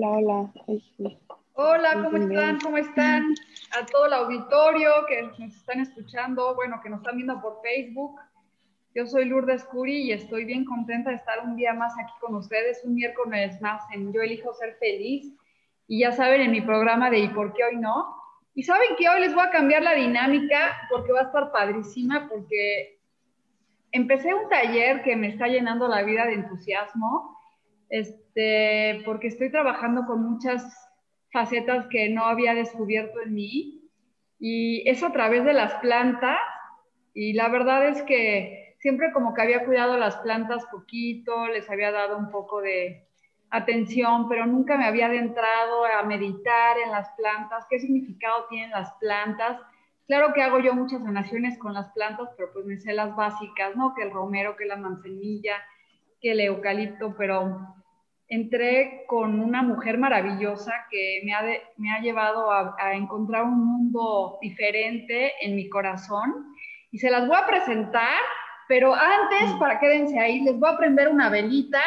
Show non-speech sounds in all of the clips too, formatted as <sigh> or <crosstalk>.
Hola, hola. Hola, ¿cómo están? ¿Cómo están? A todo el auditorio que nos están escuchando, bueno, que nos están viendo por Facebook. Yo soy Lourdes Curi y estoy bien contenta de estar un día más aquí con ustedes, un miércoles más en Yo elijo ser feliz. Y ya saben, en mi programa de ¿Y por qué hoy no? Y saben que hoy les voy a cambiar la dinámica porque va a estar padrísima, porque empecé un taller que me está llenando la vida de entusiasmo este, porque estoy trabajando con muchas facetas que no había descubierto en mí y es a través de las plantas y la verdad es que siempre como que había cuidado las plantas poquito, les había dado un poco de atención, pero nunca me había adentrado a meditar en las plantas, qué significado tienen las plantas. Claro que hago yo muchas sanaciones con las plantas, pero pues me sé las básicas, ¿no? Que el romero, que la manzanilla, que el eucalipto, pero entré con una mujer maravillosa que me ha, me ha llevado a, a, encontrar un mundo diferente en mi corazón. Y se las voy a presentar, pero antes, para quédense ahí, les voy a prender una velita,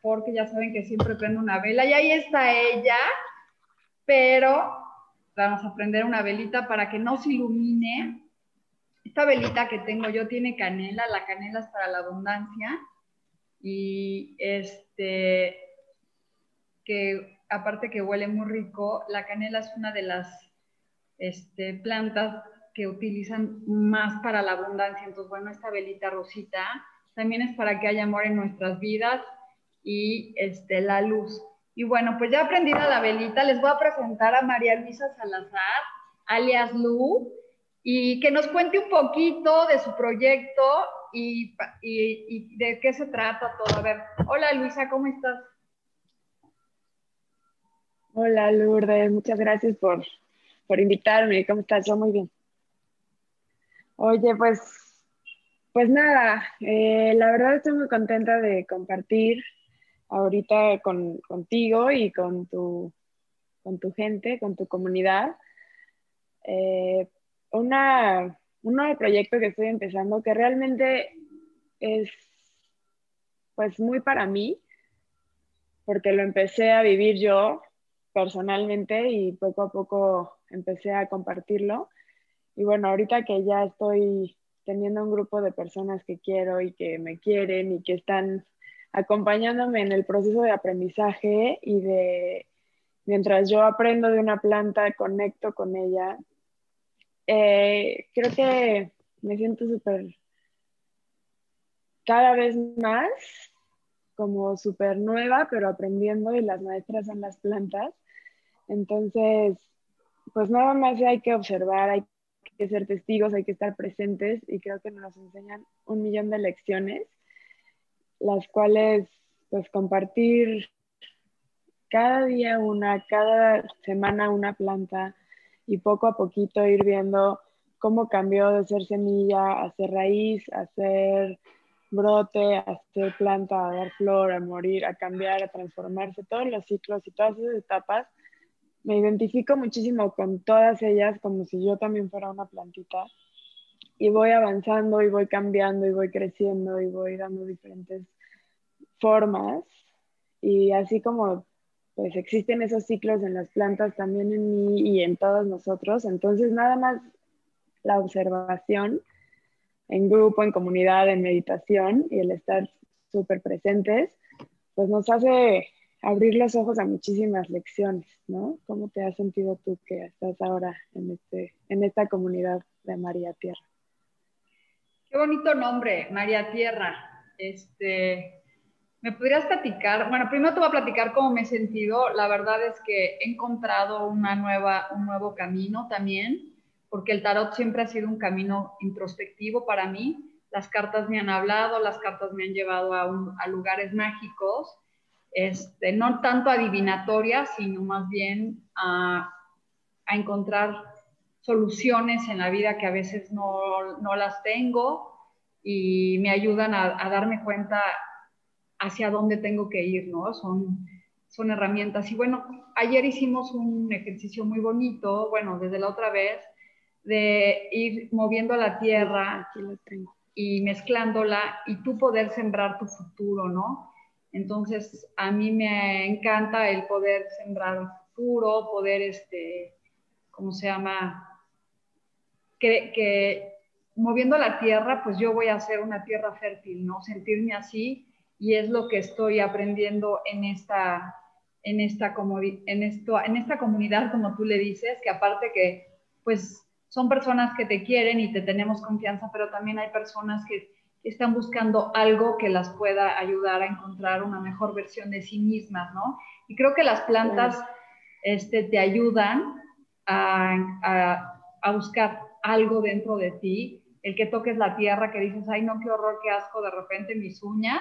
porque ya saben que siempre prendo una vela y ahí está ella, pero vamos a prender una velita para que no se ilumine. Esta velita que tengo yo tiene canela, la canela es para la abundancia. Y este que aparte que huele muy rico, la canela es una de las este, plantas que utilizan más para la abundancia. Entonces, bueno, esta velita rosita también es para que haya amor en nuestras vidas y este, la luz. Y bueno, pues ya aprendida la velita, les voy a presentar a María Luisa Salazar, alias Lu, y que nos cuente un poquito de su proyecto y, y, y de qué se trata todo. A ver, hola Luisa, ¿cómo estás? Hola Lourdes, muchas gracias por, por invitarme. ¿Cómo estás? Yo muy bien. Oye, pues, pues nada, eh, la verdad estoy muy contenta de compartir ahorita con, contigo y con tu, con tu gente, con tu comunidad, eh, una, un nuevo proyecto que estoy empezando que realmente es pues muy para mí, porque lo empecé a vivir yo personalmente y poco a poco empecé a compartirlo. Y bueno, ahorita que ya estoy teniendo un grupo de personas que quiero y que me quieren y que están acompañándome en el proceso de aprendizaje y de mientras yo aprendo de una planta, conecto con ella, eh, creo que me siento súper cada vez más como súper nueva, pero aprendiendo y las maestras son las plantas. Entonces, pues nada más hay que observar, hay que ser testigos, hay que estar presentes y creo que nos enseñan un millón de lecciones, las cuales pues compartir cada día una, cada semana una planta y poco a poquito ir viendo cómo cambió de ser semilla a ser raíz, a ser brote, a ser planta, a dar flor, a morir, a cambiar, a transformarse, todos los ciclos y todas esas etapas me identifico muchísimo con todas ellas como si yo también fuera una plantita. Y voy avanzando y voy cambiando y voy creciendo y voy dando diferentes formas. Y así como pues existen esos ciclos en las plantas también en mí y en todos nosotros, entonces nada más la observación en grupo, en comunidad, en meditación y el estar súper presentes, pues nos hace abrir los ojos a muchísimas lecciones, ¿no? ¿Cómo te has sentido tú que estás ahora en, este, en esta comunidad de María Tierra? Qué bonito nombre, María Tierra. Este, ¿Me podrías platicar? Bueno, primero te voy a platicar cómo me he sentido. La verdad es que he encontrado una nueva, un nuevo camino también, porque el tarot siempre ha sido un camino introspectivo para mí. Las cartas me han hablado, las cartas me han llevado a, a lugares mágicos este, no tanto adivinatorias, sino más bien a, encontrar soluciones en la vida que a veces no, las tengo y me ayudan a, darme cuenta hacia dónde tengo que ir, ¿no? Son, son herramientas. Y bueno, ayer hicimos un ejercicio muy bonito, bueno, desde la otra vez, de ir moviendo la tierra y mezclándola y tú poder sembrar tu futuro, ¿no? Entonces, a mí me encanta el poder sembrar futuro, poder, este, ¿cómo se llama? Que, moviendo la tierra, pues yo voy a hacer una tierra fértil, ¿no? Sentirme así y es lo que estoy aprendiendo en esta, en esta, en en esta comunidad, como tú le dices, que aparte que, pues, son personas que te quieren y te tenemos confianza, pero también hay personas que están buscando algo que las pueda ayudar a encontrar una mejor versión de sí mismas, ¿no? Y creo que las plantas este, te ayudan a, a, buscar algo dentro de ti, el que toques la tierra, que dices, ay, no, qué horror, qué asco, de repente mis uñas,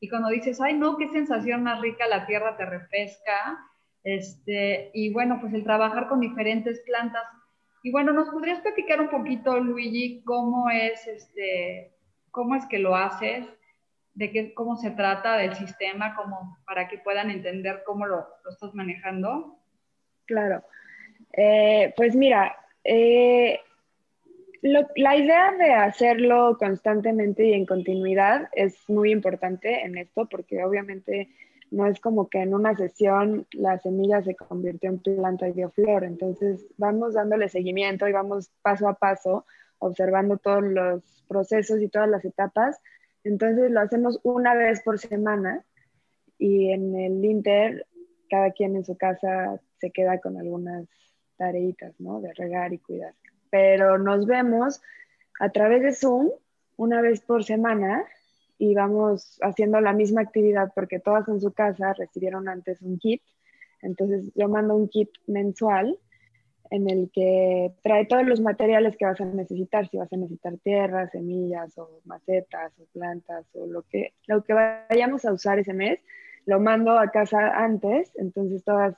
y cuando dices, ay, no, qué sensación más rica, la tierra te refresca, este, y bueno, pues el trabajar con diferentes plantas. Y bueno, ¿nos podrías platicar un poquito, Luigi, cómo es este, cómo es que lo haces, de qué, cómo se trata del sistema, como para que puedan entender cómo lo, estás manejando. Claro. Eh, pues mira, eh, la idea de hacerlo constantemente y en continuidad es muy importante en esto porque obviamente no es como que en una sesión la semilla se convirtió en planta y dio flor. Entonces vamos dándole seguimiento y vamos paso a paso observando todos los procesos y todas las etapas. Entonces lo hacemos una vez por semana y en el Inter cada quien en su casa se queda con algunas tareitas, ¿no? De regar y cuidar. Pero nos vemos a través de Zoom una vez por semana y vamos haciendo la misma actividad porque todas en su casa recibieron antes un kit. Entonces yo mando un kit mensual en el que trae todos los materiales que vas a necesitar, si vas a necesitar tierra, semillas o macetas o plantas o lo que, lo que vayamos a usar ese mes, lo mando a casa antes, entonces todas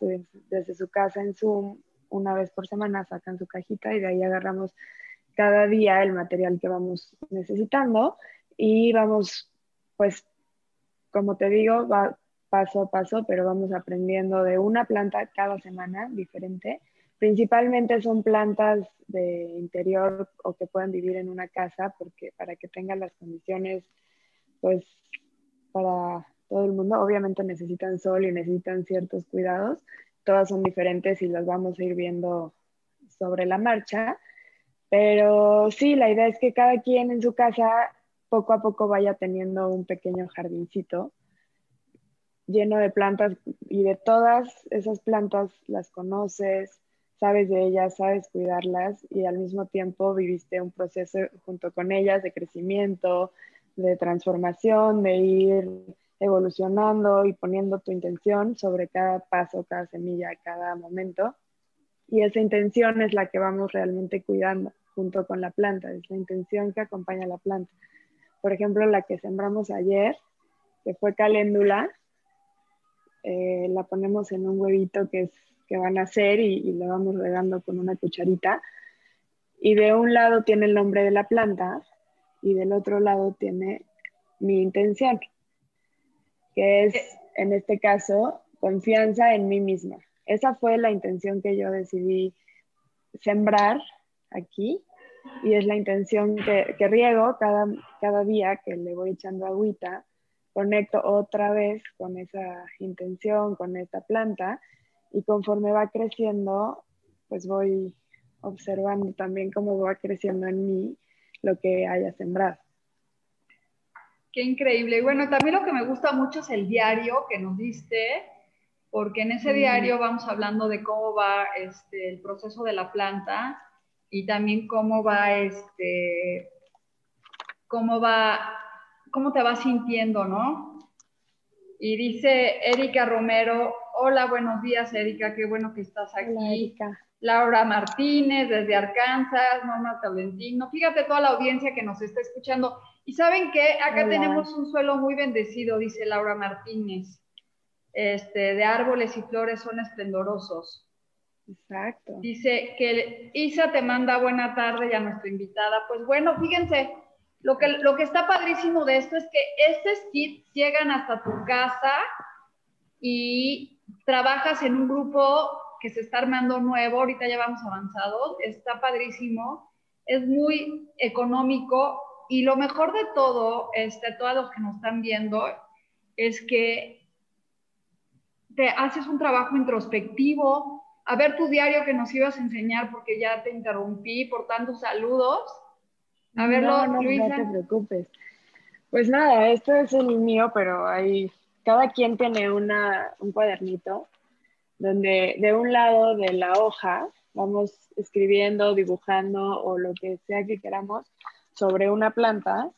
desde su casa en Zoom, una vez por semana sacan su cajita y de ahí agarramos cada día el material que vamos necesitando y vamos, pues, como te digo, va paso a paso, pero vamos aprendiendo de una planta cada semana diferente Principalmente son plantas de interior o que puedan vivir en una casa porque para que tengan las condiciones, pues para todo el mundo, obviamente necesitan sol y necesitan ciertos cuidados. Todas son diferentes y las vamos a ir viendo sobre la marcha. Pero sí, la idea es que cada quien en su casa poco a poco vaya teniendo un pequeño jardincito lleno de plantas y de todas esas plantas las conoces, sabes de ellas, sabes cuidarlas y al mismo tiempo viviste un proceso junto con ellas de crecimiento, de transformación, de ir evolucionando y poniendo tu intención sobre cada paso, cada semilla, cada momento. Y esa intención es la que vamos realmente cuidando junto con la planta, es la intención que acompaña a la planta. Por ejemplo, la que sembramos ayer, que fue caléndula, eh, la ponemos en un huevito que es que van a hacer y, y vamos regando con una cucharita. Y de un lado tiene el nombre de la planta y del otro lado tiene mi intención, que es en este caso confianza en mí misma. Esa fue la intención que yo decidí sembrar aquí y es la intención que, que riego cada, cada día que le voy echando agüita, conecto otra vez con esa intención, con esta planta y conforme va creciendo, pues voy observando también cómo va creciendo en mí lo que haya sembrado. Qué increíble. Y bueno, también lo que me gusta mucho es el diario que nos diste, porque en ese diario vamos hablando de cómo va este, el proceso de la planta y también cómo va, este, cómo va, cómo te vas sintiendo, ¿no? Y dice Erika Romero, hola, buenos días Erika, qué bueno que estás aquí. Laura Martínez desde Arkansas, Norma Talentino, fíjate toda la audiencia que nos está escuchando. Y saben que acá tenemos un suelo muy bendecido, dice Laura Martínez. Este, de árboles y flores son esplendorosos. Exacto. Dice que Isa te manda buena tarde ya nuestra invitada. Pues bueno, fíjense, lo que, lo que está padrísimo de esto es que estos kits llegan hasta tu casa y trabajas en un grupo que se está armando nuevo, ahorita ya vamos avanzados, está padrísimo, es muy económico y lo mejor de todo, este, todos los que nos están viendo, es que te haces un trabajo introspectivo, a ver tu diario que nos ibas a enseñar porque ya te interrumpí por tantos saludos. A verlo, no, no, No te preocupes. Pues nada, esto es el mío, pero hay, cada quien tiene una, un cuadernito donde de un lado de la hoja vamos escribiendo, dibujando o lo que sea que queramos sobre una planta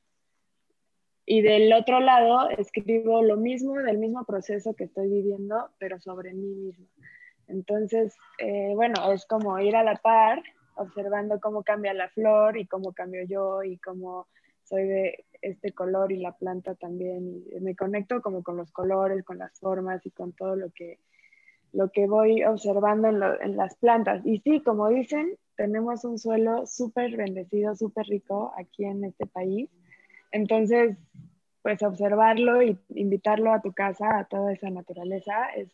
y del otro lado escribo lo mismo, del mismo proceso que estoy viviendo, pero sobre mí misma. Entonces, eh, bueno, es como ir a la par, observando cómo cambia la flor y cómo cambio yo y cómo soy de este color y la planta también. Y me conecto como con los colores, con las formas y con todo lo que, lo que voy observando en, en las plantas. Y sí, como dicen, tenemos un suelo súper bendecido, súper rico aquí en este país entonces, pues observarlo y invitarlo a tu casa, a toda esa naturaleza, es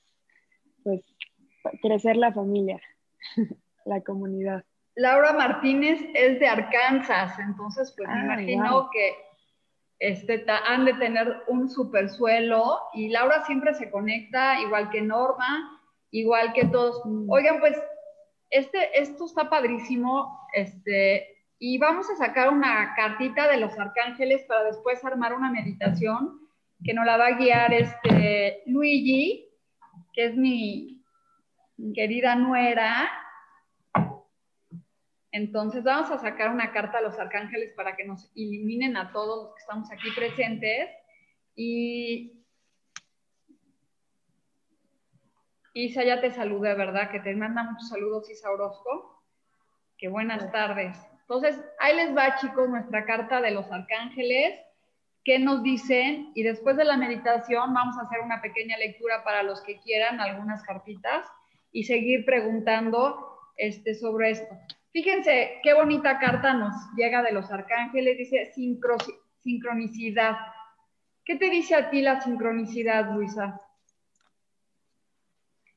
pues crecer la familia, <laughs> la comunidad. Laura Martínez es de Arkansas, entonces pues me imagino que este, han de tener un super suelo y Laura siempre se conecta, igual que Norma, igual que todos. Mm. Oigan, pues este, esto está padrísimo, este, y vamos a sacar una cartita de los arcángeles para después armar una meditación que nos la va a guiar este Luigi, que es mi querida nuera. Entonces vamos a sacar una carta a los arcángeles para que nos iluminen a todos los que estamos aquí presentes. Y Isa ya te saludé, ¿verdad? Que te manda muchos saludos, Isa Orozco. Que buenas tardes. Entonces, ahí les va, chicos, nuestra carta de los arcángeles. ¿Qué nos dicen? Y después de la meditación vamos a hacer una pequeña lectura para los que quieran, algunas cartitas, y seguir preguntando este, sobre esto. Fíjense qué bonita carta nos llega de los arcángeles. Dice sincronicidad. ¿Qué te dice a ti la sincronicidad, Luisa?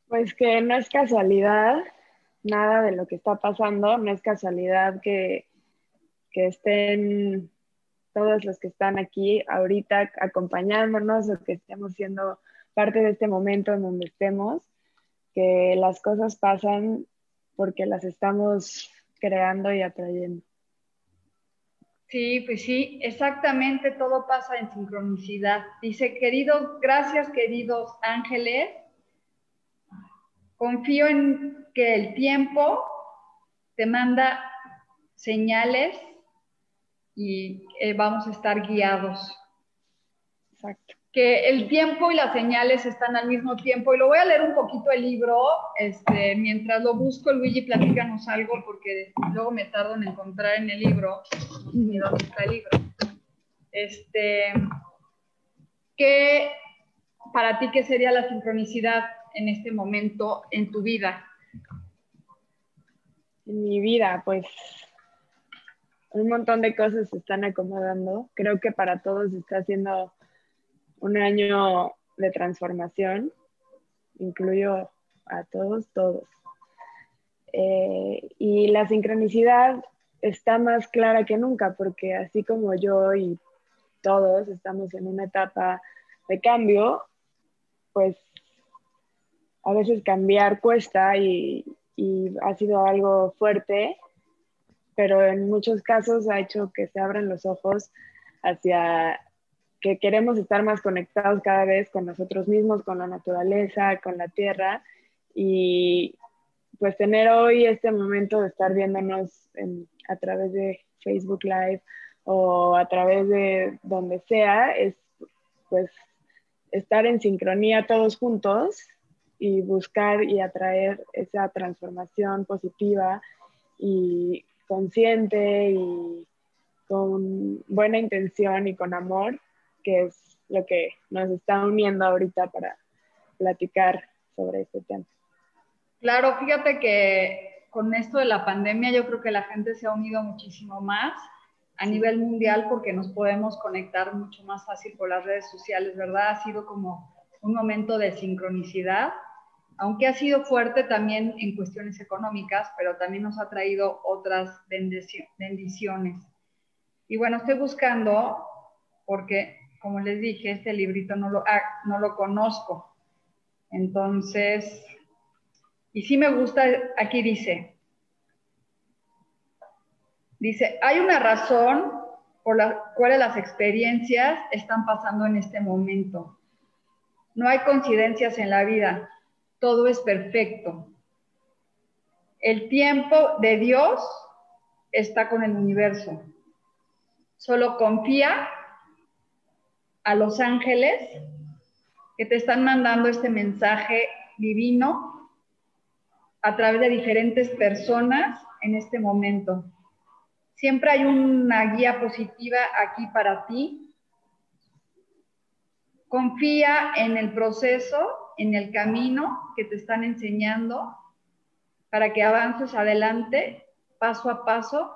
Pues que no es casualidad, nada de lo que está pasando, no es casualidad que, estén todos los que están aquí ahorita acompañándonos o que estemos siendo parte de este momento en donde estemos, que las cosas pasan porque las estamos creando y atrayendo. Sí, pues sí, exactamente todo pasa en sincronicidad. Dice, queridos, gracias queridos ángeles, confío en que el tiempo te manda señales y eh, vamos a estar guiados. Exacto. Que el tiempo y las señales están al mismo tiempo. Y lo voy a leer un poquito el libro. Este, mientras lo busco, Luigi, platícanos algo, porque luego me tardo en encontrar en el libro. dónde está el libro. Este, ¿qué, para ti, qué sería la sincronicidad en este momento en tu vida? en mi vida, pues un montón de cosas se están acomodando. Creo que para todos está siendo un año de transformación. Incluyo a todos, todos. Eh, y la sincronicidad está más clara que nunca, porque así como yo y todos estamos en una etapa de cambio, pues a veces cambiar cuesta y, y ha sido algo fuerte, pero en muchos casos ha hecho que se abran los ojos hacia que queremos estar más conectados cada vez con nosotros mismos, con la naturaleza, con la tierra. Y pues tener hoy este momento de estar viéndonos a través de Facebook Live o a través de donde sea es pues estar en sincronía todos juntos y buscar y atraer esa transformación positiva y consciente y con buena intención y con amor, que es lo que nos está uniendo ahorita para platicar sobre este tema. Claro, fíjate que con esto de la pandemia yo creo que la gente se ha unido muchísimo más a nivel mundial porque nos podemos conectar mucho más fácil por las redes sociales, ¿verdad? Ha sido como un momento de sincronicidad, aunque ha sido fuerte también en cuestiones económicas, pero también nos ha traído otras bendiciones. Y bueno, estoy buscando, porque como les dije, este librito no lo, ah, no lo conozco. Entonces, y sí me gusta, aquí dice, dice, hay una razón por la cual las experiencias están pasando en este momento. No hay coincidencias en la vida, todo es perfecto. El tiempo de Dios está con el universo. Solo confía a los ángeles que te están mandando este mensaje divino a través de diferentes personas en este momento. Siempre hay una guía positiva aquí para ti. Confía en el proceso, en el camino que te están enseñando para que avances adelante paso a paso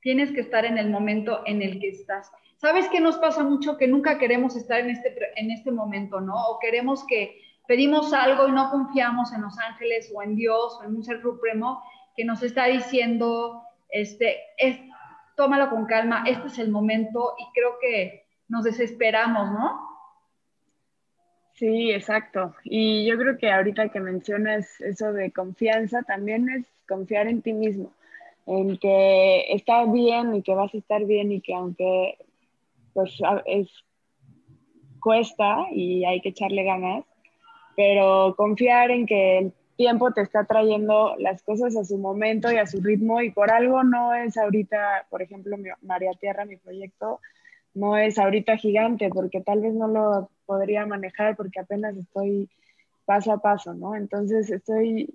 Tienes que estar en el momento en el que estás. ¿Sabes qué nos pasa mucho? Que nunca queremos estar en este, en este momento, ¿no? O queremos que pedimos algo y no confiamos en los ángeles o en Dios o en un ser supremo que nos está diciendo, este, es, tómalo con calma, este es el momento y creo que nos desesperamos, ¿no? Sí, exacto. Y yo creo que ahorita que mencionas eso de confianza, también es confiar en ti mismo en que está bien y que vas a estar bien y que aunque pues es cuesta y hay que echarle ganas, pero confiar en que el tiempo te está trayendo las cosas a su momento y a su ritmo y por algo no es ahorita, por ejemplo, María Tierra, mi proyecto, no es ahorita gigante porque tal vez no lo podría manejar porque apenas estoy paso a paso, ¿no? Entonces estoy,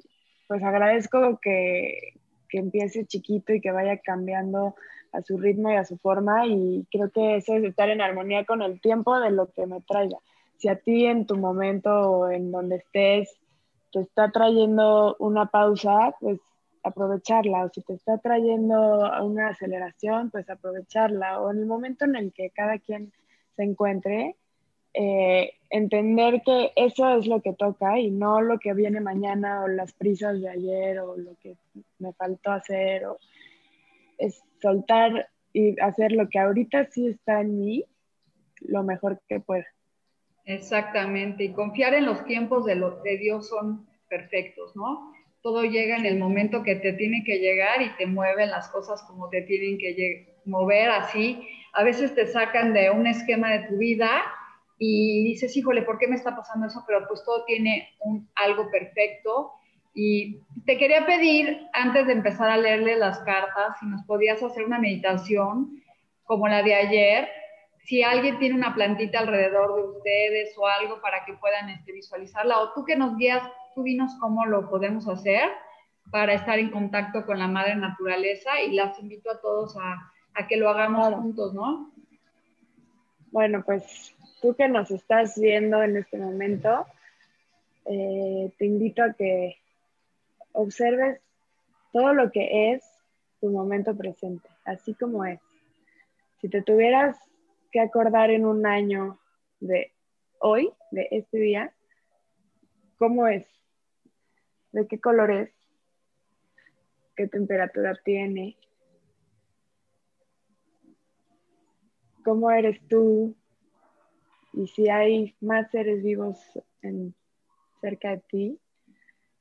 pues agradezco que, que empiece chiquito y que vaya cambiando a su ritmo y a su forma y creo que eso es estar en armonía con el tiempo de lo que me traiga. Si a ti en tu momento o en donde estés te está trayendo una pausa, pues aprovecharla, o si te está trayendo una aceleración, pues aprovecharla, o en el momento en el que cada quien se encuentre, eh, entender que eso es lo que toca y no lo que viene mañana o las prisas de ayer o lo que me faltó hacer o es soltar y hacer lo que ahorita sí está en mí lo mejor que pueda. Exactamente, y confiar en los tiempos de, lo, de Dios son perfectos, ¿no? Todo llega en el momento que te tiene que llegar y te mueven las cosas como te tienen que mover así. A veces te sacan de un esquema de tu vida y dices, híjole, ¿por qué me está pasando eso? Pero pues todo tiene un, algo perfecto. Y te quería pedir, antes de empezar a leerle las cartas, si nos podías hacer una meditación como la de ayer, si alguien tiene una plantita alrededor de ustedes o algo para que puedan este, visualizarla, o tú que nos guías, tú dinos cómo lo podemos hacer para estar en contacto con la madre naturaleza y las invito a todos a, a que lo hagamos juntos, ¿no? Bueno, pues tú que nos estás viendo en este momento, eh, te invito a que observes todo lo que es tu momento presente, así como es. Si te tuvieras que acordar en un año de hoy, de este día, ¿cómo es? ¿De qué color es? ¿Qué temperatura tiene? ¿Cómo eres tú? Y si hay más seres vivos cerca de ti,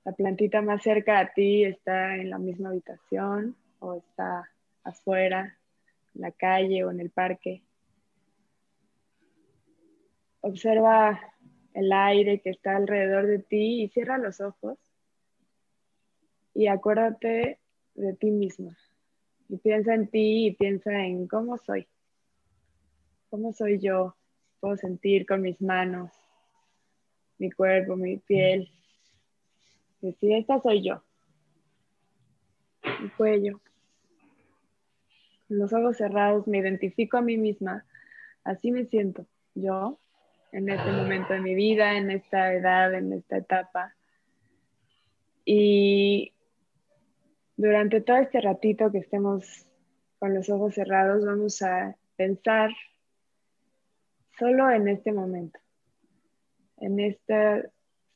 la plantita más cerca de ti está en la misma habitación o está afuera, en la calle o en el parque. observa el aire que está alrededor de ti y cierra los ojos y acuérdate de ti misma. Y piensa en ti y piensa en cómo soy. ¿Cómo soy yo? Puedo sentir con mis manos, mi cuerpo, mi piel. Decir, esta soy yo. Mi cuello. Con los ojos cerrados me identifico a mí misma. Así me siento yo en este momento de mi vida, en esta edad, en esta etapa. Y durante todo este ratito que estemos con los ojos cerrados, vamos a pensar solo en este momento, en esta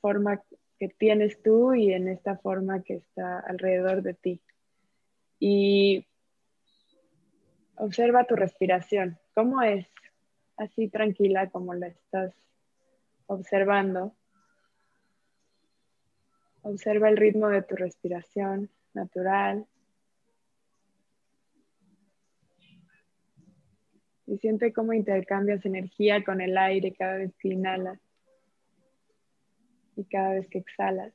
forma que tienes tú y en esta forma que está alrededor de ti. Y observa tu respiración, cómo es así tranquila como la estás observando. Observa el ritmo de tu respiración natural. Y siente cómo intercambias energía con el aire cada vez que inhalas y cada vez que exhalas.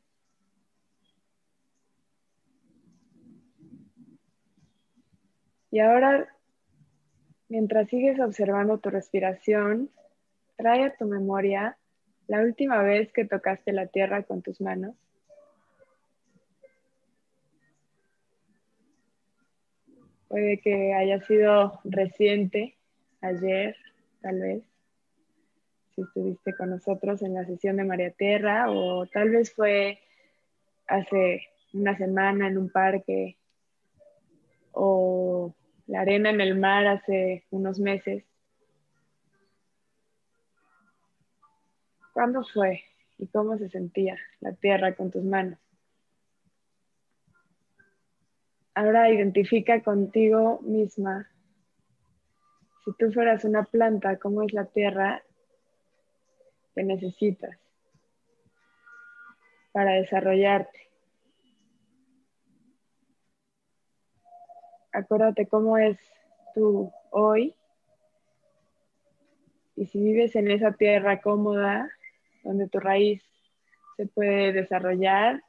Y ahora, mientras sigues observando tu respiración, trae a tu memoria la última vez que tocaste la tierra con tus manos. Puede que haya sido reciente, ayer, tal vez, si estuviste con nosotros en la sesión de María Tierra, o tal vez fue hace una semana en un parque, o la arena en el mar hace unos meses. ¿Cuándo fue y cómo se sentía la tierra con tus manos? Ahora identifica contigo misma. Si tú fueras una planta, ¿cómo es la tierra que necesitas para desarrollarte? Acuérdate cómo es tú hoy. Y si vives en esa tierra cómoda, donde tu raíz se puede desarrollar,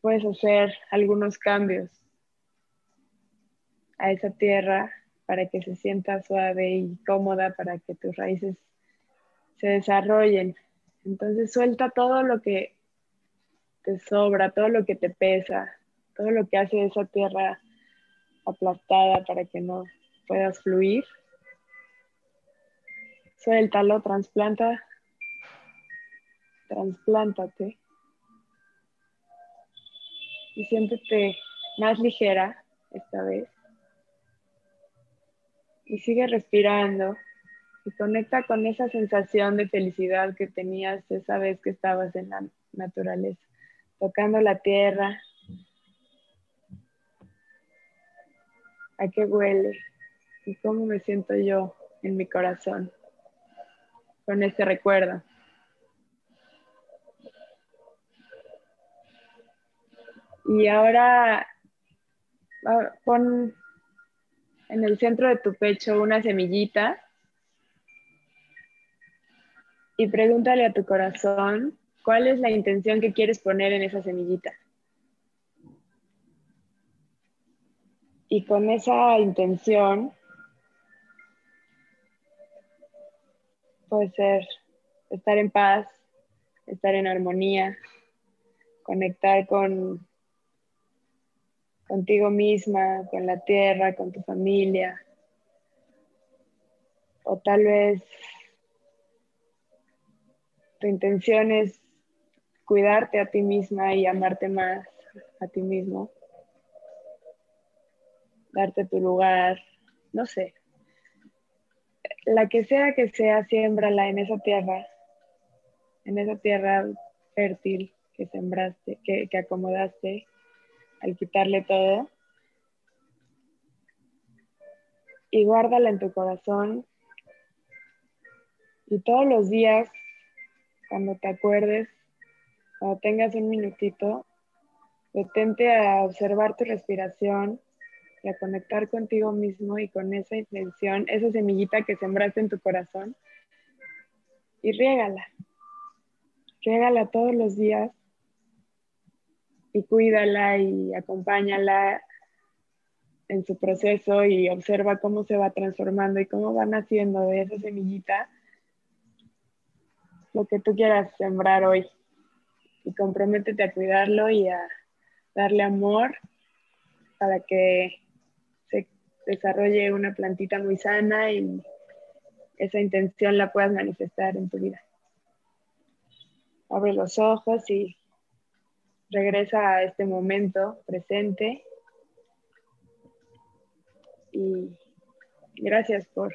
puedes hacer algunos cambios a esa tierra para que se sienta suave y cómoda, para que tus raíces se desarrollen. Entonces suelta todo lo que te sobra, todo lo que te pesa, todo lo que hace esa tierra aplastada para que no puedas fluir. Suéltalo, trasplanta, trasplántate y siéntete más ligera esta vez. Y sigue respirando y conecta con esa sensación de felicidad que tenías esa vez que estabas en la naturaleza, tocando la tierra. ¿A qué huele? ¿Y cómo me siento yo en mi corazón con este recuerdo? Y ahora pon en el centro de tu pecho una semillita y pregúntale a tu corazón cuál es la intención que quieres poner en esa semillita. Y con esa intención puede ser estar en paz, estar en armonía, conectar con contigo misma, con la tierra, con tu familia. O tal vez tu intención es cuidarte a ti misma y amarte más a ti mismo. Darte tu lugar, no sé. La que sea que sea, siémbrala en esa tierra, en esa tierra fértil que sembraste, que, que acomodaste al quitarle todo. Y guárdala en tu corazón. Y todos los días, cuando te acuerdes, cuando tengas un minutito, detente a observar tu respiración y a conectar contigo mismo y con esa intención, esa semillita que sembraste en tu corazón, y riégala. Riégala todos los días y cuídala y acompáñala en su proceso y observa cómo se va transformando y cómo van haciendo de esa semillita lo que tú quieras sembrar hoy. Y comprométete a cuidarlo y a darle amor para que se desarrolle una plantita muy sana y esa intención la puedas manifestar en tu vida. Abre los ojos y regresa a este momento presente. Y gracias por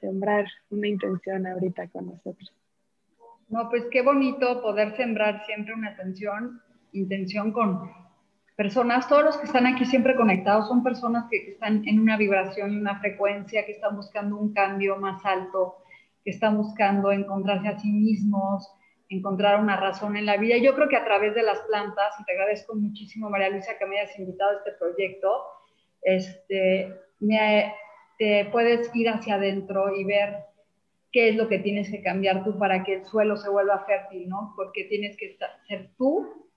sembrar una intención ahorita con nosotros. No, pues qué bonito poder sembrar siempre una atención, intención con personas, todos los que están aquí siempre conectados son personas que, están en una vibración y una frecuencia, que están buscando un cambio más alto, que están buscando encontrarse a sí mismos, encontrar una razón en la vida. Yo creo que a través de las plantas, y te agradezco muchísimo, María Luisa, que me hayas invitado a este proyecto, este, me, te puedes ir hacia adentro y ver qué es lo que tienes que cambiar tú para que el suelo se vuelva fértil, ¿no? Porque tienes que ser tú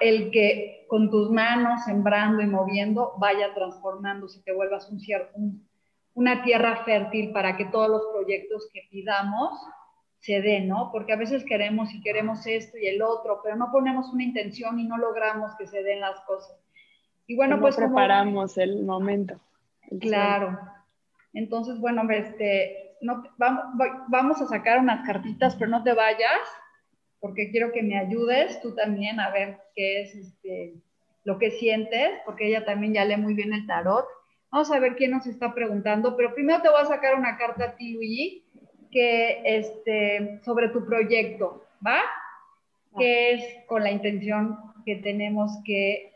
el que con tus manos sembrando y moviendo vaya transformándose, te vuelvas un, un, una tierra fértil para que todos los proyectos que pidamos se den, ¿no? Porque a veces queremos y queremos esto y el otro, pero no ponemos una intención y no logramos que se den las cosas. Y bueno, pues preparamos el momento. claro. Entonces, bueno, este, no, vamos, vamos a sacar unas cartitas, pero no te vayas porque quiero que me ayudes tú también a ver qué es este, lo que sientes, porque ella también ya lee muy bien el tarot. Vamos a ver quién nos está preguntando, pero primero te voy a sacar una carta a ti, Luigi, que este, sobre tu proyecto, ¿va? Que es con la intención que tenemos que,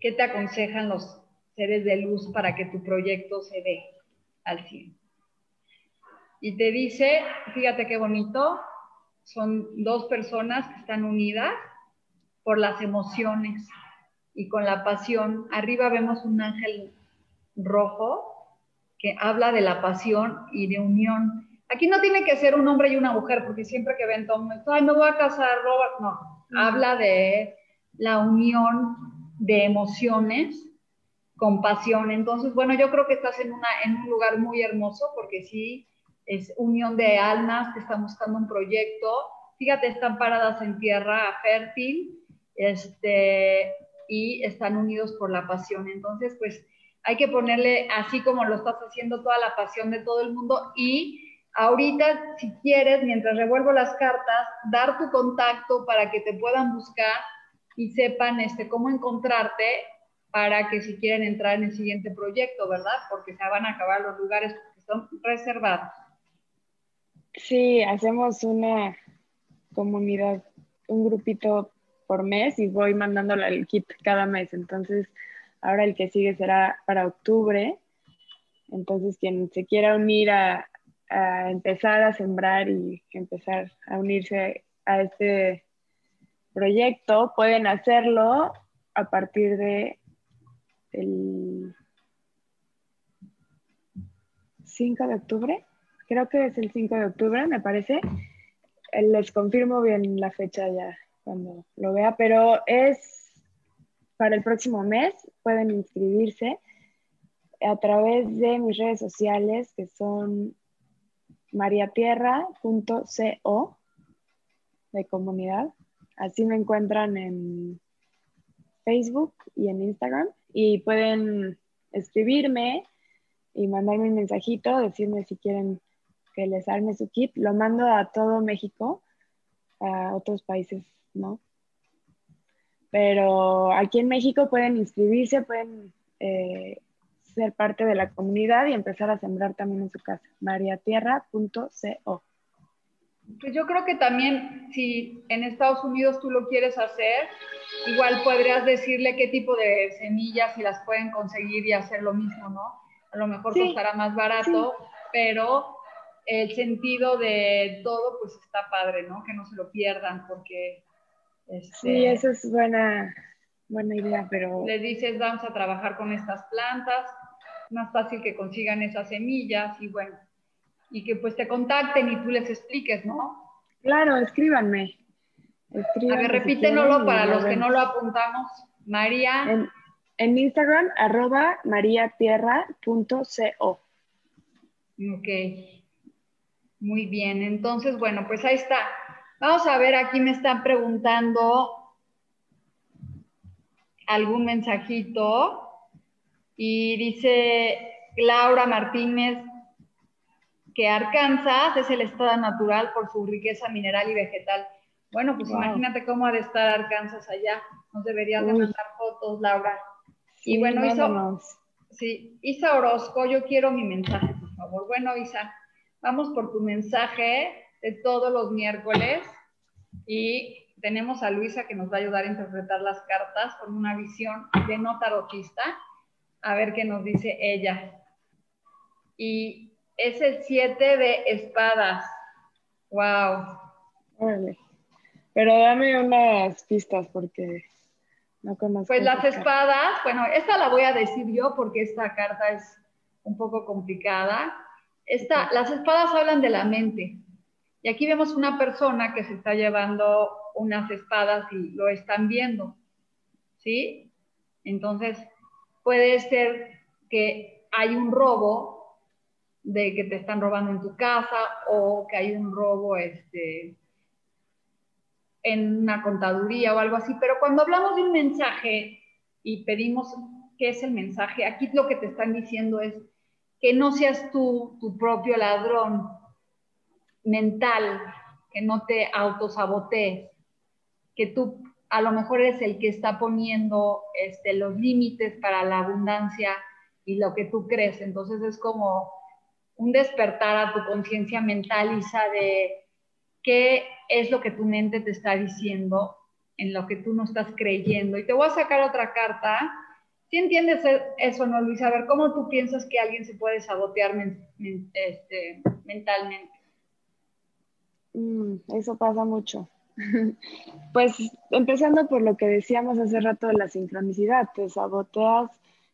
¿qué te aconsejan los seres de luz para que tu proyecto se dé al 100? Y te dice, fíjate qué bonito, son dos personas que están unidas por las emociones y con la pasión. Arriba vemos un ángel rojo que habla de la pasión y de unión. Aquí no tiene que ser un hombre y una mujer, porque siempre que ven todo ay, me voy a casar, Robert, no, habla de la unión de emociones con pasión. Entonces, bueno, yo creo que estás en, una, en un lugar muy hermoso, porque sí, es unión de almas que están buscando un proyecto. Fíjate, están paradas en tierra fértil este, y están unidos por la pasión. Entonces, pues hay que ponerle, así como lo estás haciendo, toda la pasión de todo el mundo y ahorita, si quieres, mientras revuelvo las cartas, dar tu contacto para que te puedan buscar y sepan este, cómo encontrarte para que si quieren entrar en el siguiente proyecto, ¿verdad? Porque se van a acabar los lugares que son reservados. Sí, hacemos una comunidad, un grupito por mes y voy mandándole el kit cada mes. Entonces, ahora el que sigue será para octubre. Entonces, quien se quiera unir a, empezar a sembrar y empezar a unirse a este proyecto, pueden hacerlo a partir de el 5 de octubre creo que es el 5 de octubre, me parece. Eh, les confirmo bien la fecha ya cuando lo vea, pero es para el próximo mes. Pueden inscribirse a través de mis redes sociales que son mariatierra.co de comunidad. Así me encuentran en Facebook y en Instagram y pueden escribirme y mandarme un mensajito, decirme si quieren que les arme su kit. Lo mando a todo México, a otros países, ¿no? Pero aquí en México pueden inscribirse, pueden eh, ser parte de la comunidad y empezar a sembrar también en su casa. mariatierra.co. Pues yo creo que también si en Estados Unidos tú lo quieres hacer, igual podrías decirle qué tipo de semillas y las pueden conseguir y hacer lo mismo, ¿no? A lo mejor costará más barato, pero el sentido de todo, pues está padre, ¿no? Que no se lo pierdan, porque... Este, sí, eso es buena, buena idea, pero... Le dices, vamos a trabajar con estas plantas más fácil que consigan esas semillas y bueno, y que pues te contacten y tú les expliques, ¿no? Claro, escríbanme. a ver, repítenoslo para los que no lo apuntamos. María. En, en Instagram, arroba mariatierra.co. Ok. Muy bien, entonces, bueno, pues ahí está. Vamos a ver, aquí me están preguntando algún mensajito y dice Laura Martínez que Arkansas es el estado natural por su riqueza mineral y vegetal. Bueno, pues imagínate cómo ha de estar Arkansas allá. Nos deberías de mandar fotos, Laura. y bueno, Isa, sí, Isa Orozco, yo quiero mi mensaje, por favor. Bueno, Isa, vamos por tu mensaje de todos los miércoles y tenemos a Luisa que nos va a ayudar a interpretar las cartas con una visión de no tarotista. A ver qué nos dice ella. Y es el 7 de espadas. Wow. Pero dame unas pistas porque no conozco. Pues las espadas, bueno, esta la voy a decir yo porque esta carta es un poco complicada. Esta, las espadas hablan de la mente. Y aquí vemos una persona que se está llevando unas espadas y lo están viendo. ¿Sí? Entonces, puede ser que hay un robo de que te están robando en tu casa o que hay un robo este, en una contaduría o algo así. Pero cuando hablamos de un mensaje y pedimos qué es el mensaje, aquí lo que te están diciendo es que no seas tú tu propio ladrón mental, que no te autosabotees, que tú a lo mejor eres el que está poniendo este, los límites para la abundancia y lo que tú crees. Entonces es como un despertar a tu conciencia mental, Isa, de qué es lo que tu mente te está diciendo, en lo que tú no estás creyendo. Y te voy a sacar otra carta. Si entiendes eso, no, Luisa? A ver, ¿cómo tú piensas que alguien se puede sabotear este, mentalmente? Mm, eso pasa mucho. <laughs> pues empezando por lo que decíamos hace rato de la sincronicidad, te saboteas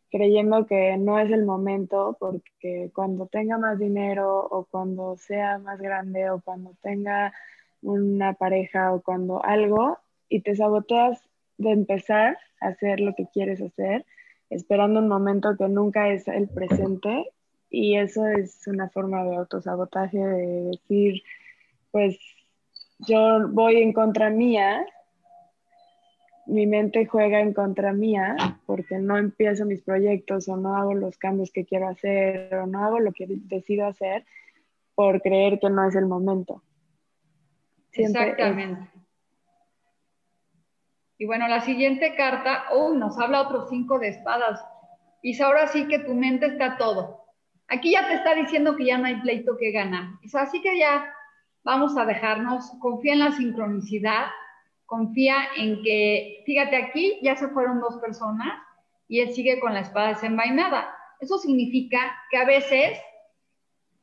creyendo que no es el momento porque cuando tenga más dinero o cuando sea más grande o cuando tenga una pareja o cuando algo y te saboteas de empezar a hacer lo que quieres hacer, esperando un momento que nunca es el presente y eso es una forma de autosabotaje de decir, pues yo voy en contra mía, mi mente juega en contra mía porque no empiezo mis proyectos o no hago los cambios que quiero hacer o no hago lo que decido hacer por creer que no es el momento. Exactamente. Y bueno, la siguiente carta, oh, nos habla otros cinco de espadas. Y ahora sí que tu mente está todo. Aquí ya te está diciendo que ya no hay pleito que ganar. Así que ya vamos a dejarnos, confía en la sincronicidad, confía en que, fíjate aquí, ya se fueron dos personas y él sigue con la espada desenvainada. Eso significa que a veces,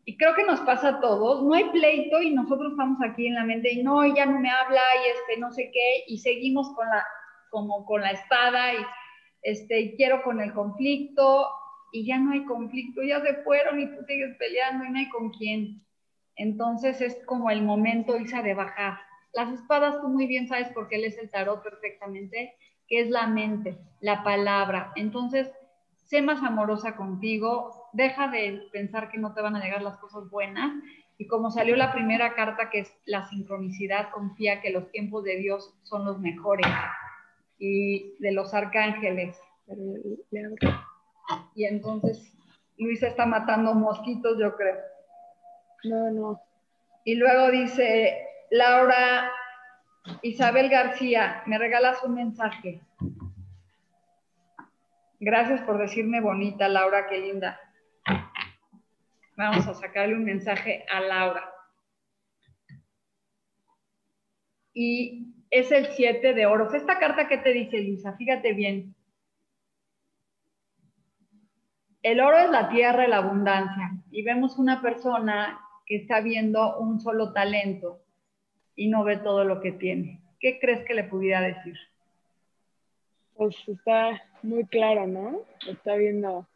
y creo que nos pasa a todos, no hay pleito y nosotros estamos aquí en la mente y no, ella no me habla y este no sé qué, y seguimos con la, como con la espada y este, quiero con el conflicto y ya no hay conflicto, ya se fueron y tú sigues peleando y no hay con quién. Entonces es como el momento, Isa, de bajar. Las espadas tú muy bien sabes porque él es el tarot perfectamente, que es la mente, la palabra. Entonces, sé más amorosa contigo, deja de pensar que no te van a llegar las cosas buenas. Y como salió la primera carta, que es la sincronicidad, confía que los tiempos de Dios son los mejores y de los arcángeles. Y entonces Luisa está matando mosquitos, yo creo. No, no. Y luego dice Laura Isabel García, me regalas un mensaje. Gracias por decirme bonita, Laura, qué linda. Vamos a sacarle un mensaje a Laura. Y es el 7 de oros. Esta carta, ¿qué te dice, Lisa? Fíjate bien. El oro es la tierra la abundancia. Y vemos una persona que está viendo un solo talento y no ve todo lo que tiene. ¿Qué crees que le pudiera decir? Pues está muy claro, ¿no? Está viendo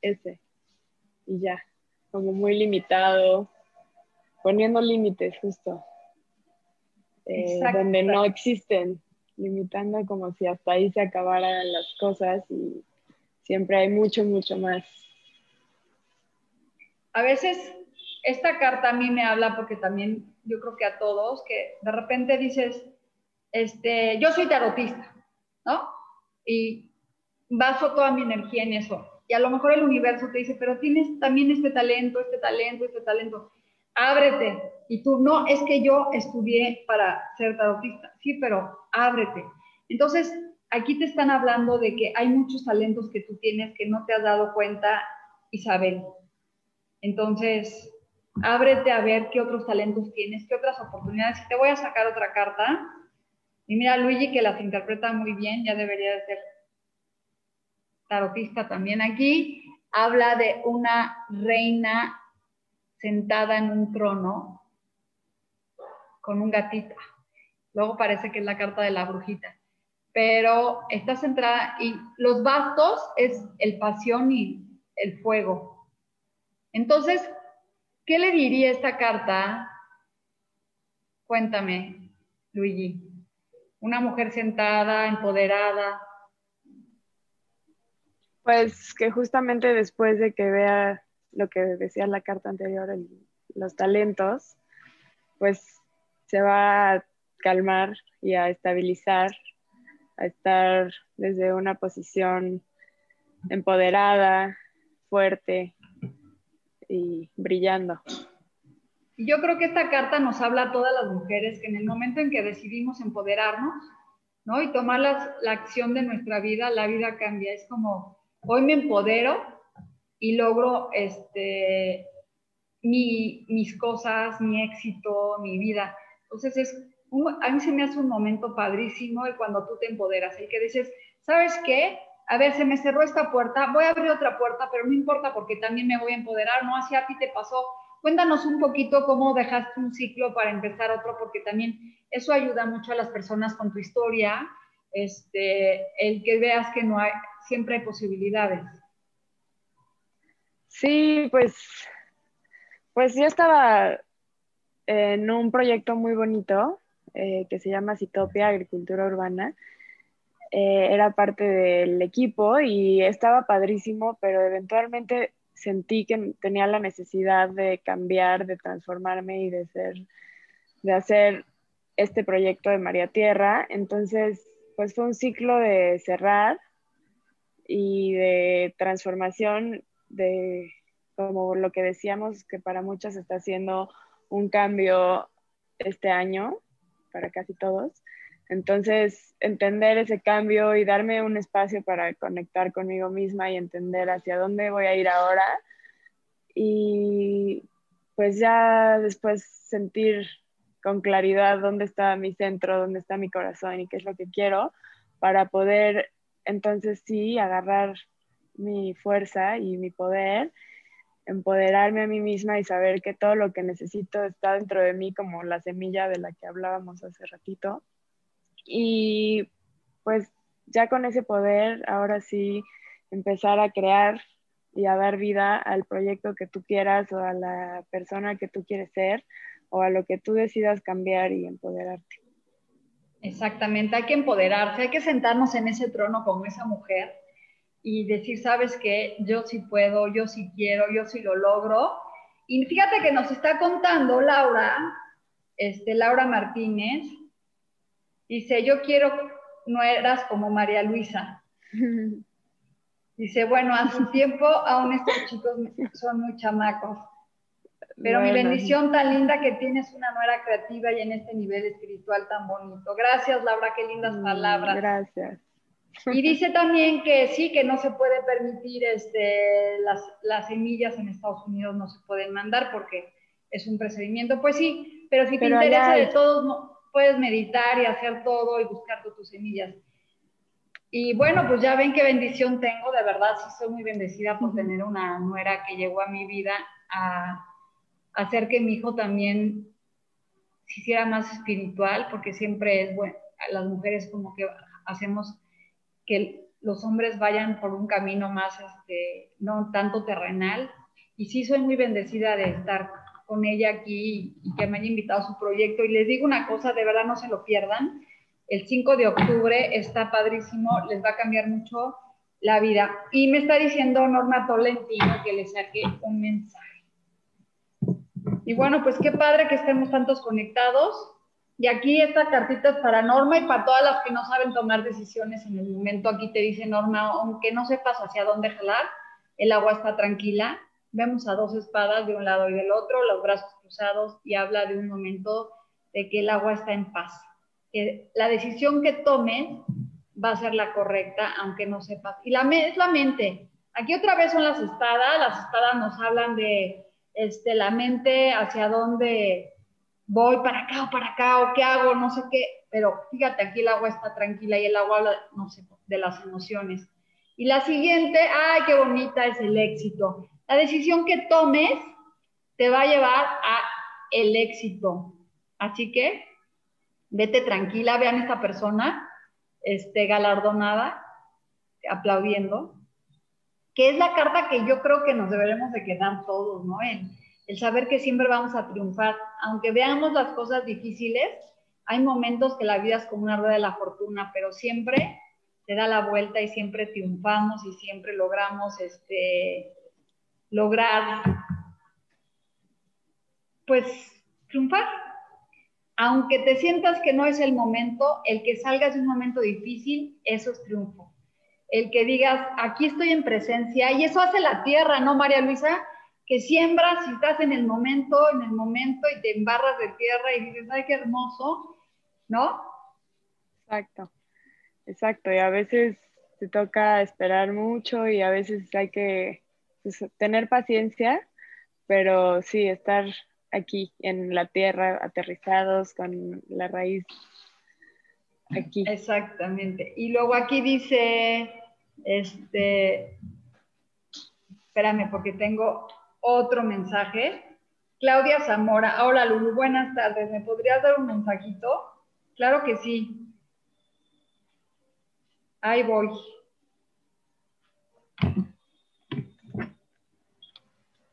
ese. Y ya, como muy limitado, poniendo límites justo, eh, donde no existen, limitando como si hasta ahí se acabaran las cosas y siempre hay mucho, mucho más. A veces esta carta a mí me habla porque también yo creo que a todos, que de repente dices, este, yo soy tarotista, ¿no? Y baso toda mi energía en eso. Y a lo mejor el universo te dice, pero tienes también este talento, este talento, este talento. Ábrete. Y tú, no, es que yo estudié para ser tarotista. Sí, pero ábrete. Entonces, aquí te están hablando de que hay muchos talentos que tú tienes que no te has dado cuenta, Isabel. Entonces, ábrete a ver qué otros talentos tienes, qué otras oportunidades. Te voy a sacar otra carta. Y mira, Luigi, que las interpreta muy bien, ya debería de ser tarotista también aquí. Habla de una reina sentada en un trono con un gatito. Luego parece que es la carta de la brujita. Pero está centrada y los bastos es el pasión y el fuego. Entonces, ¿qué le diría esta carta? Cuéntame, Luigi. Una mujer sentada, empoderada. Pues que justamente después de que vea lo que decía la carta anterior, los talentos, pues se va a calmar y a estabilizar, a estar desde una posición empoderada, fuerte y brillando. Yo creo que esta carta nos habla a todas las mujeres que en el momento en que decidimos empoderarnos, ¿no? Y tomar la, la acción de nuestra vida, la vida cambia. Es como, hoy me empodero y logro este, mi, mis cosas, mi éxito, mi vida. Entonces, es a mí se me hace un momento padrísimo el cuando tú te empoderas, el que dices, ¿sabes qué? A ver, se me cerró esta puerta, voy a abrir otra puerta, pero no importa porque también me voy a empoderar, ¿no? Así a ti te pasó. Cuéntanos un poquito cómo dejaste un ciclo para empezar otro, porque también eso ayuda mucho a las personas con tu historia, este, el que veas que no hay, siempre hay posibilidades. Sí, pues, pues yo estaba en un proyecto muy bonito eh, que se llama Citopia Agricultura Urbana. Eh, era parte del equipo y estaba padrísimo, pero eventualmente sentí que tenía la necesidad de cambiar, de transformarme y de ser, de hacer este proyecto de María Tierra. Entonces, pues fue un ciclo de cerrar y de transformación de como lo que decíamos que para muchos está haciendo un cambio este año, para casi todos. Entonces, entender ese cambio y darme un espacio para conectar conmigo misma y entender hacia dónde voy a ir ahora. Y pues ya después sentir con claridad dónde está mi centro, dónde está mi corazón y qué es lo que quiero para poder entonces sí agarrar mi fuerza y mi poder empoderarme a mí misma y saber que todo lo que necesito está dentro de mí como la semilla de la que hablábamos hace ratito. Y pues ya con ese poder, ahora sí, empezar a crear y a dar vida al proyecto que tú quieras o a la persona que tú quieres ser o a lo que tú decidas cambiar y empoderarte. Exactamente, hay que empoderarse, hay que sentarnos en ese trono con esa mujer y decir, sabes que yo sí puedo, yo sí quiero, yo sí lo logro. Y fíjate que nos está contando Laura, este, Laura Martínez, dice, yo quiero no eras como María Luisa. Dice, bueno, a su tiempo aún estos chicos son muy chamacos. Pero mi bendición tan linda que tienes una nuera creativa y en este nivel espiritual tan bonito. Gracias, Laura, qué lindas mm, palabras. Gracias. Y dice también que sí, que no se puede permitir este, las, las, semillas en Estados Unidos, no se pueden mandar porque es un procedimiento. Pues sí, pero si te interesa de todos, puedes meditar y hacer todo y buscar tus semillas. Y bueno, pues ya ven qué bendición tengo, de verdad sí soy muy bendecida por tener una nuera que llegó a mi vida a, hacer que mi hijo también se hiciera más espiritual, porque siempre es bueno, las mujeres como que hacemos que los hombres vayan por un camino más, este, no tanto terrenal. Y sí soy muy bendecida de estar con ella aquí y que me haya invitado a su proyecto. Y les digo una cosa, de verdad no se lo pierdan. El 5 de octubre está padrísimo, les va a cambiar mucho la vida. Y me está diciendo Norma Tolentino que le saque un mensaje. Y bueno, pues qué padre que estemos tantos conectados. Y aquí esta cartita es para Norma y para todas las que no saben tomar decisiones en el momento. Aquí te dice Norma, aunque no sepas hacia dónde jalar, el agua está tranquila. Vemos a dos espadas de un lado y del otro, los brazos cruzados y habla de un momento de que el agua está en paz. Que la decisión que tomes va a ser la correcta, aunque no sepas. Y la es la mente. Aquí otra vez son las espadas. Las espadas nos hablan de este, la mente hacia dónde voy para acá o para acá o qué hago, no sé qué, pero fíjate, aquí el agua está tranquila y el agua habla, no sé, de las emociones. Y la siguiente, ay, qué bonita es el éxito. La decisión que tomes te va a llevar a el éxito. Así que vete tranquila, vean esta persona este, galardonada, aplaudiendo, que es la carta que yo creo que nos deberemos de quedar todos, ¿no? el saber que siempre vamos a triunfar. Aunque veamos las cosas difíciles, hay momentos que la vida es como una rueda de la fortuna, pero siempre te da la vuelta y siempre triunfamos y siempre logramos este, lograr, pues, triunfar. Aunque te sientas que no es el momento, el que salgas de un momento difícil, eso es triunfo. El que digas, aquí estoy en presencia, y eso hace la tierra, ¿no, María Luisa? que siembras y estás en el momento, en el momento y te embarras de tierra y dices, ay, qué hermoso, ¿no? Exacto, exacto. Y a veces te toca esperar mucho y a veces hay que pues, tener paciencia, pero sí, estar aquí en la tierra, aterrizados con la raíz aquí. Exactamente. Y luego aquí dice, este, espérame, porque tengo otro mensaje. Claudia Zamora, hola Lulu, buenas tardes. ¿Me podrías dar un mensajito? Claro que sí. Ahí voy.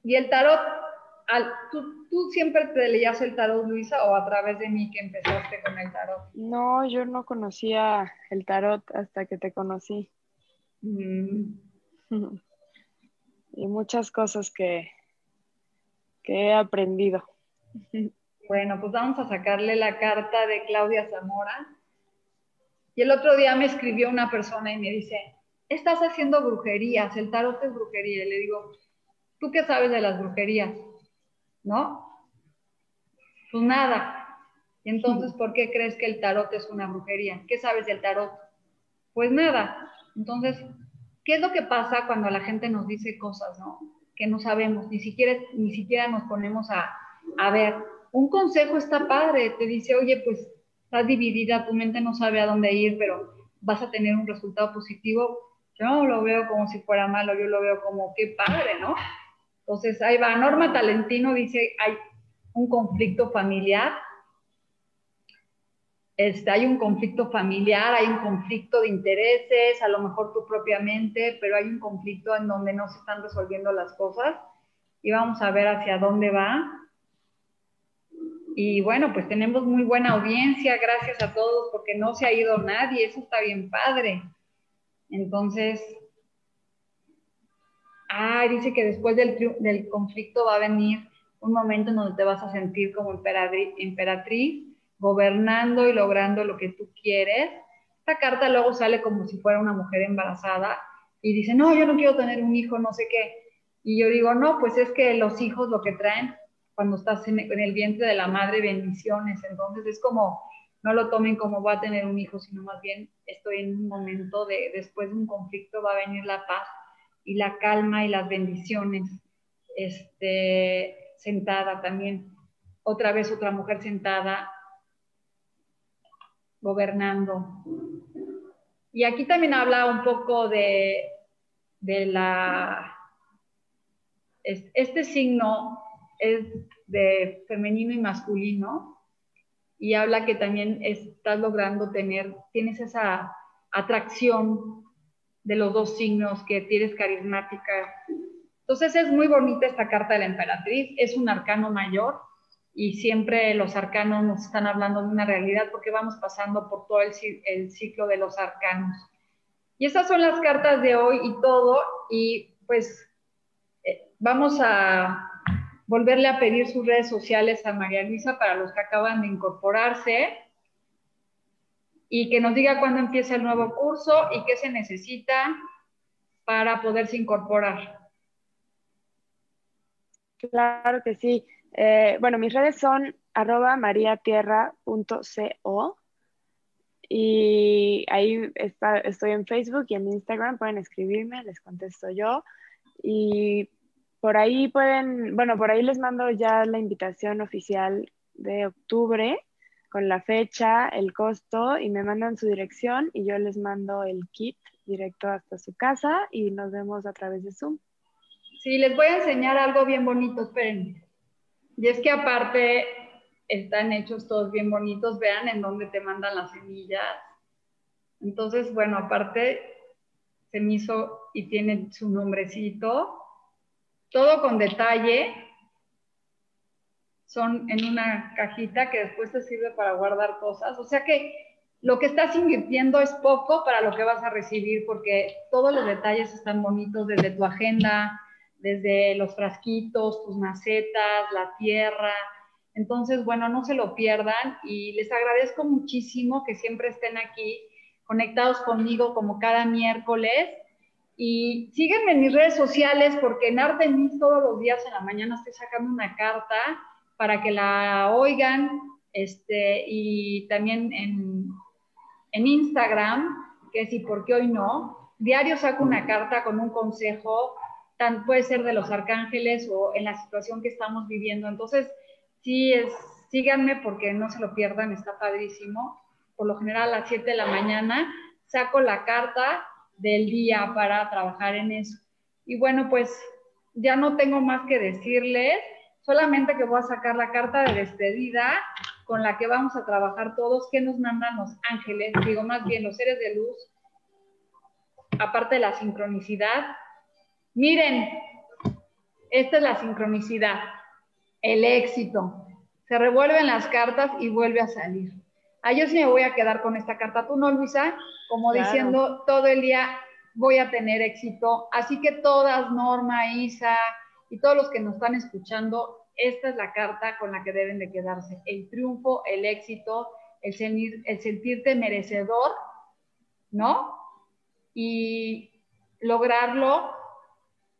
Y el tarot, ¿tú, siempre te leías el tarot, Luisa, o a través de mí que empezaste con el tarot? No, yo no conocía el tarot hasta que te conocí. Mm. <laughs> y muchas cosas que, que he aprendido. <laughs> Bueno, pues vamos a sacarle la carta de Claudia Zamora. Y el otro día me escribió una persona y me dice, estás haciendo brujerías, el tarot es brujería. Y le digo, ¿tú qué sabes de las brujerías? ¿No? Pues nada. Entonces, ¿por qué crees que el tarot es una brujería? ¿Qué sabes del tarot? Pues nada. Entonces, ¿qué es lo que pasa cuando la gente nos dice cosas, no? que no sabemos, ni siquiera, ni siquiera nos ponemos a, a ver. Un consejo está padre, te dice, oye, pues estás dividida, tu mente no sabe a dónde ir, pero vas a tener un resultado positivo. Yo no lo veo como si fuera malo, yo lo veo como qué padre, ¿no? Entonces ahí va, Norma Talentino dice, hay un conflicto familiar, este, hay un conflicto familiar, hay un conflicto de intereses, a lo mejor tú propiamente, pero hay un conflicto en donde no se están resolviendo las cosas y vamos a ver hacia dónde va. Y bueno, pues tenemos muy buena audiencia, gracias a todos, porque no se ha ido nadie, eso está bien padre. Entonces, ah, dice que después del, del conflicto va a venir un momento en donde te vas a sentir como emperatriz gobernando y logrando lo que tú quieres. Esta carta luego sale como si fuera una mujer embarazada y dice, no, yo no quiero tener un hijo, no sé qué. Y yo digo, no, pues es que los hijos lo que traen cuando estás en el vientre de la madre, bendiciones. Entonces es como, no lo tomen como voy a tener un hijo, sino más bien estoy en un momento de, después de un conflicto va a venir la paz y la calma y las bendiciones. Este, sentada también, otra vez otra mujer sentada gobernando. Y aquí también habla un poco de, de la... Este signo es de femenino y masculino y habla que también estás logrando tener, tienes esa atracción de los dos signos, que tienes carismática. Entonces es muy bonita esta carta de la emperatriz, es un arcano mayor y siempre los arcanos nos están hablando de una realidad porque vamos pasando por todo el, ciclo de los arcanos. Y estas son las cartas de hoy y todo, y pues eh, vamos a volverle a pedir sus redes sociales a María Luisa para los que acaban de incorporarse y que nos diga cuándo empieza el nuevo curso y qué se necesita para poderse incorporar. Claro que sí. Eh, bueno, mis redes son arroba mariatierra.co y ahí estoy en Facebook y en Instagram, pueden escribirme, les contesto yo. Y por ahí pueden, bueno, por ahí les mando ya la invitación oficial de octubre con la fecha, el costo y me mandan su dirección y yo les mando el kit directo hasta su casa y nos vemos a través de Zoom. Sí, les voy a enseñar algo bien bonito, esperen. Y es que aparte están hechos todos bien bonitos, vean en dónde te mandan las semillas. Entonces, bueno, aparte se me hizo y tiene su nombrecito todo con detalle. Son en una cajita que después te sirve para guardar cosas. O sea que lo que estás invirtiendo es poco para lo que vas a recibir, porque todos los detalles están bonitos desde tu agenda, desde los frasquitos, tus macetas, la tierra. Entonces, bueno, no se lo pierdan y les agradezco muchísimo que siempre estén aquí conectados conmigo como cada miércoles y síguenme en mis redes sociales porque en Artemis todos los días en la mañana estoy sacando una carta para que la oigan. Este, y también en, en Instagram, que si por qué hoy no. Diario saco una carta con un consejo, tan, puede ser de los arcángeles o en la situación que estamos viviendo. Entonces, sí, es, síganme porque no se lo pierdan, está padrísimo. Por lo general a las 7 de la mañana saco la carta del día para trabajar en eso. Y bueno, pues ya no tengo más que decirles, solamente que voy a sacar la carta de despedida con la que vamos a trabajar todos, que nos mandan los ángeles, digo más bien los seres de luz, aparte de la sincronicidad. Miren, esta es la sincronicidad, el éxito. Se revuelven las cartas y vuelve a salir. Ah, yo sí me voy a quedar con esta carta, tú no, Luisa, como diciendo todo el día voy a tener éxito. Así que todas, Norma, Isa y todos los que nos están escuchando, esta es la carta con la que deben de quedarse. El triunfo, el éxito, el, sentir, el sentirte merecedor, ¿no? Y lograrlo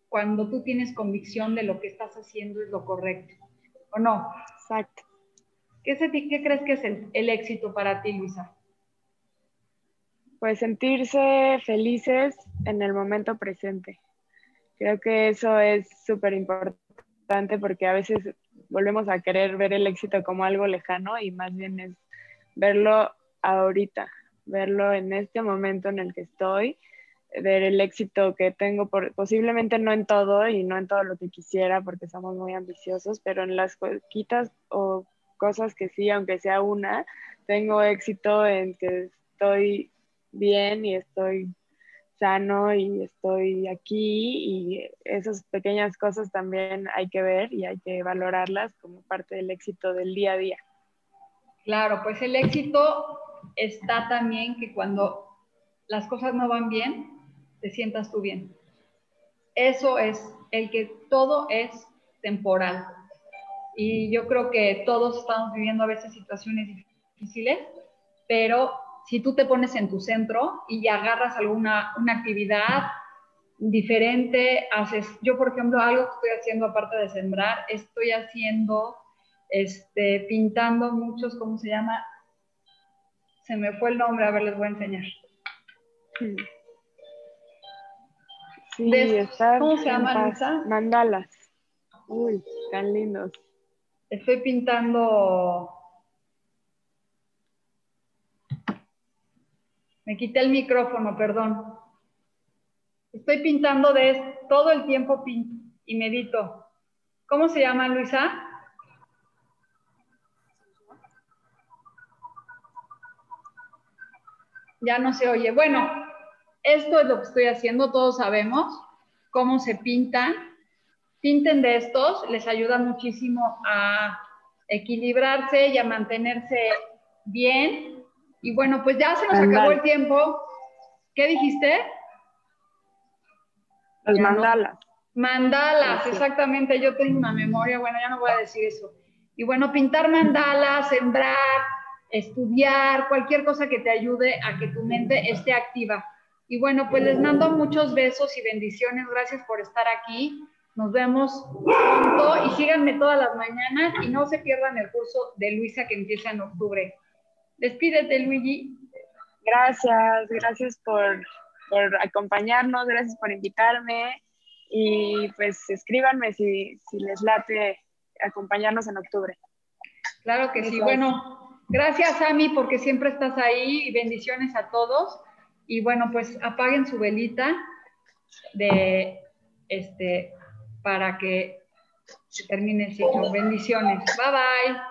cuando tú tienes convicción de lo que estás haciendo es lo correcto, ¿o no? Exacto. ¿Qué, qué crees que es el, éxito para ti, Luisa? Pues sentirse felices en el momento presente. Creo que eso es súper importante porque a veces volvemos a querer ver el éxito como algo lejano y más bien es verlo ahorita, verlo en este momento en el que estoy, ver el éxito que tengo, por, posiblemente no en todo y no en todo lo que quisiera porque somos muy ambiciosos, pero en las quitas o cosas que sí, aunque sea una, tengo éxito en que estoy bien y estoy sano y estoy aquí y esas pequeñas cosas también hay que ver y hay que valorarlas como parte del éxito del día a día. Claro, pues el éxito está también que cuando las cosas no van bien, te sientas tú bien. Eso es el que todo es temporal. Y yo creo que todos estamos viviendo a veces situaciones difíciles, pero si tú te pones en tu centro y agarras alguna una actividad diferente, haces, yo por ejemplo, algo que estoy haciendo aparte de sembrar, estoy haciendo, este, pintando muchos, ¿cómo se llama? Se me fue el nombre, a ver, les voy a enseñar. Sí, ¿Cómo se llama, Mandalas. Uy, tan lindos. Estoy pintando. Me quité el micrófono, perdón. Estoy pintando de todo el tiempo y medito. ¿Cómo se llama, Luisa? Ya no se oye. Bueno, esto es lo que estoy haciendo, todos sabemos cómo se pintan. Pinten de estos, les ayuda muchísimo a equilibrarse y a mantenerse bien. Y bueno, pues ya se nos acabó el tiempo. ¿Qué dijiste? Los mandalas. Mandalas, exactamente. Yo tengo una memoria, bueno, ya no voy a decir eso. Y bueno, pintar mandalas, sembrar, estudiar, cualquier cosa que te ayude a que tu mente esté activa. Y bueno, pues les mando muchos besos y bendiciones. Gracias por estar aquí. Nos vemos pronto y síganme todas las mañanas y no se pierdan el curso de Luisa que empieza en octubre. Despídete, Luigi. Gracias, gracias por, por acompañarnos, gracias por invitarme y pues escríbanme si, si les late acompañarnos en octubre. Claro que sí. Bueno, gracias Ami porque siempre estás ahí y bendiciones a todos. Y bueno, pues apaguen su velita de este para que se termine el ciclo. Bendiciones. Bye bye.